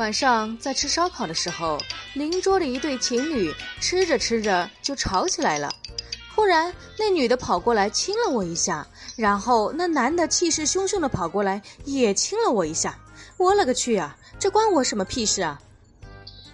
晚上在吃烧烤的时候邻桌的一对情侣吃着吃着就吵起来了。忽然那女的跑过来亲了我一下然后那男的气势汹汹的跑过来也亲了我一下。我勒个去啊这关我什么屁事啊？